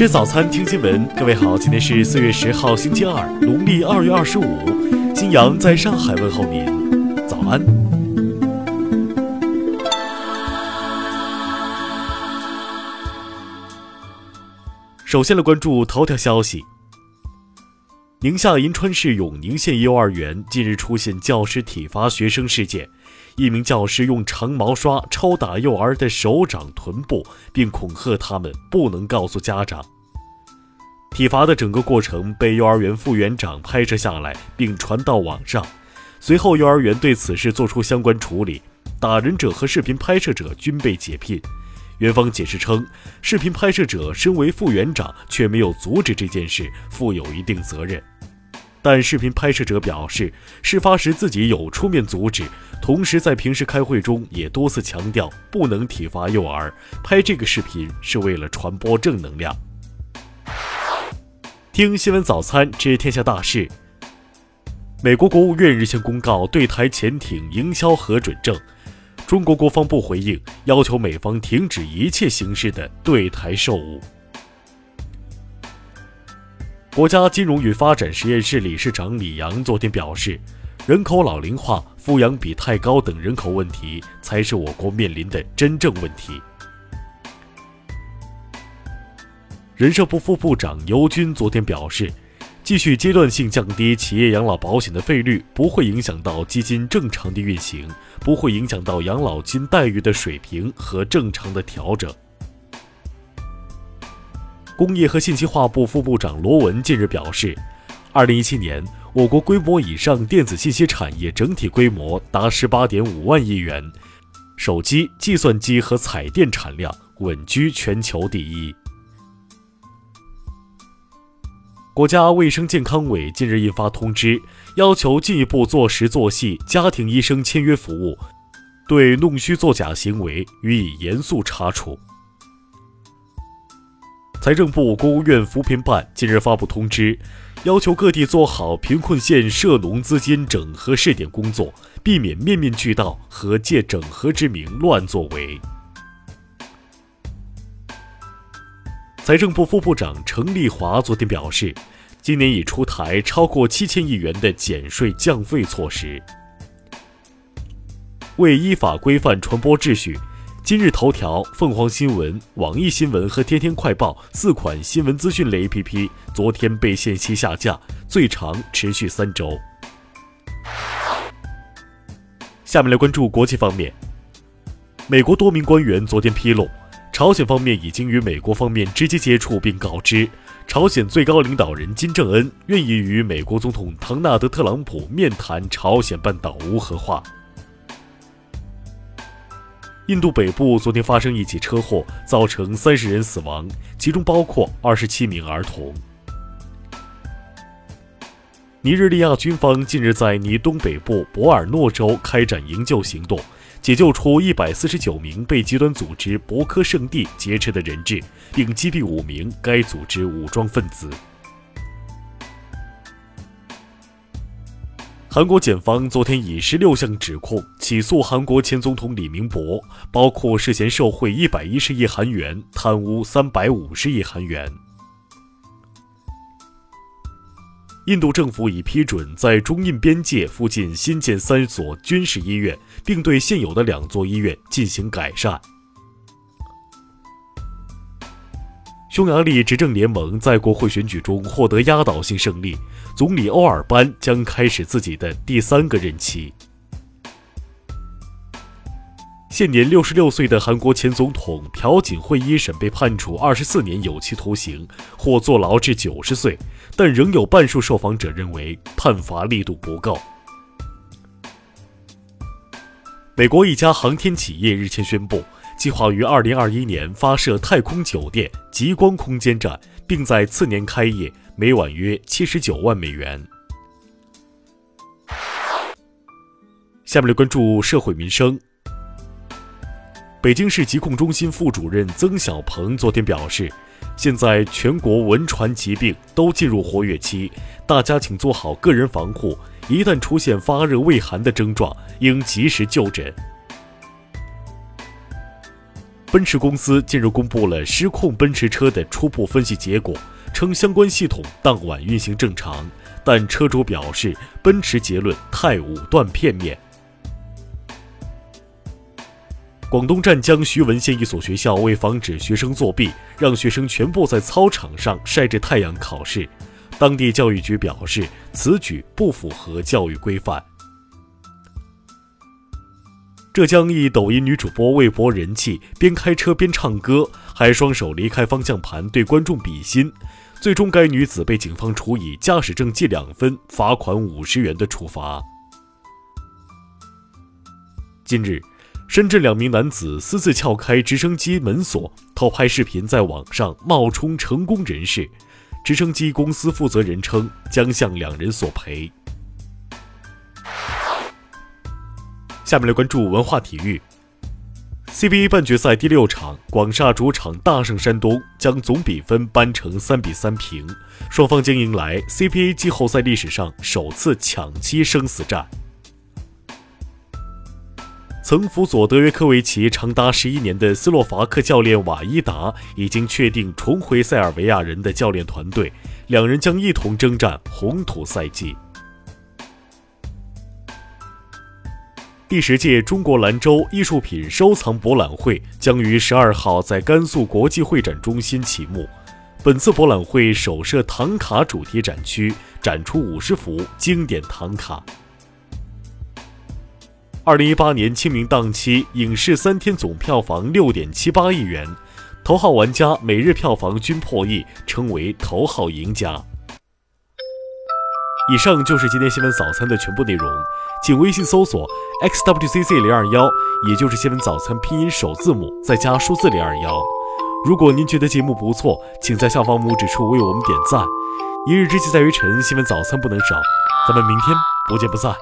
吃早餐，听新闻。各位好，今天是四月十号，星期二，农历二月二十五。新阳在上海问候您，早安。首先来关注头条消息：宁夏银川市永宁县幼儿园近日出现教师体罚学生事件。一名教师用长毛刷抽打幼儿的手掌、臀部，并恐吓他们不能告诉家长。体罚的整个过程被幼儿园副园长拍摄下来，并传到网上。随后，幼儿园对此事作出相关处理，打人者和视频拍摄者均被解聘。园方解释称，视频拍摄者身为副园长，却没有阻止这件事，负有一定责任。但视频拍摄者表示，事发时自己有出面阻止，同时在平时开会中也多次强调不能体罚幼儿。拍这个视频是为了传播正能量。听新闻早餐知天下大事。美国国务院日前公告对台潜艇营销核准证，中国国防部回应，要求美方停止一切形式的对台售武。国家金融与发展实验室理事长李阳昨天表示，人口老龄化、抚养比太高等人口问题才是我国面临的真正问题。人社部副部长尤军昨天表示，继续阶段性降低企业养老保险的费率，不会影响到基金正常的运行，不会影响到养老金待遇的水平和正常的调整。工业和信息化部副部长罗文近日表示，二零一七年我国规模以上电子信息产业整体规模达十八点五万亿元，手机、计算机和彩电产量稳居全球第一。国家卫生健康委近日印发通知，要求进一步做实做细家庭医生签约服务，对弄虚作假行为予以严肃查处。财政部、国务院扶贫办近日发布通知，要求各地做好贫困县涉农资金整合试点工作，避免面面俱到和借整合之名乱作为。财政部副部长程立华昨天表示，今年已出台超过七千亿元的减税降费措施，为依法规范传播秩序。今日头条、凤凰新闻、网易新闻和天天快报四款新闻资讯类 APP 昨天被限期下架，最长持续三周。下面来关注国际方面。美国多名官员昨天披露，朝鲜方面已经与美国方面直接接触，并告知朝鲜最高领导人金正恩愿意与美国总统唐纳德·特朗普面谈朝鲜半岛无核化。印度北部昨天发生一起车祸，造成三十人死亡，其中包括二十七名儿童。尼日利亚军方近日在尼东北部博尔诺州开展营救行动，解救出一百四十九名被极端组织博科圣地劫持的人质，并击毙五名该组织武装分子。韩国检方昨天以十六项指控起诉韩国前总统李明博，包括涉嫌受贿一百一十亿韩元、贪污三百五十亿韩元。印度政府已批准在中印边界附近新建三所军事医院，并对现有的两座医院进行改善。匈牙利执政联盟在国会选举中获得压倒性胜利，总理欧尔班将开始自己的第三个任期。现年六十六岁的韩国前总统朴槿惠一审被判处二十四年有期徒刑，或坐牢至九十岁，但仍有半数受访者认为判罚力度不够。美国一家航天企业日前宣布。计划于二零二一年发射太空酒店“极光空间站”，并在次年开业，每晚约七十九万美元。下面来关注社会民生。北京市疾控中心副主任曾小鹏昨天表示，现在全国文传疾病都进入活跃期，大家请做好个人防护，一旦出现发热、畏寒的症状，应及时就诊。奔驰公司近日公布了失控奔驰车的初步分析结果，称相关系统当晚运行正常，但车主表示奔驰结论太武断片面。广东湛江徐闻县一所学校为防止学生作弊，让学生全部在操场上晒着太阳考试。当地教育局表示，此举不符合教育规范。浙江一抖音女主播为博人气，边开车边唱歌，还双手离开方向盘对观众比心。最终，该女子被警方处以驾驶证记两分、罚款五十元的处罚。近日，深圳两名男子私自撬开直升机门锁，偷拍视频在网上冒充成功人士。直升机公司负责人称将向两人索赔。下面来关注文化体育。CBA 半决赛第六场，广厦主场大胜山东，将总比分扳成三比三平，双方将迎来 CBA 季后赛历史上首次抢七生死战。曾辅佐德约科维奇长达十一年的斯洛伐克教练瓦伊达已经确定重回塞尔维亚人的教练团队，两人将一同征战红土赛季。第十届中国兰州艺术品收藏博览会将于十二号在甘肃国际会展中心启幕。本次博览会首设唐卡主题展区，展出五十幅经典唐卡。二零一八年清明档期，影视三天总票房六点七八亿元，头号玩家每日票房均破亿，成为头号赢家。以上就是今天新闻早餐的全部内容。请微信搜索 xwzc 零二幺，也就是新闻早餐拼音首字母再加数字零二幺。如果您觉得节目不错，请在下方拇指处为我们点赞。一日之计在于晨，新闻早餐不能少。咱们明天不见不散。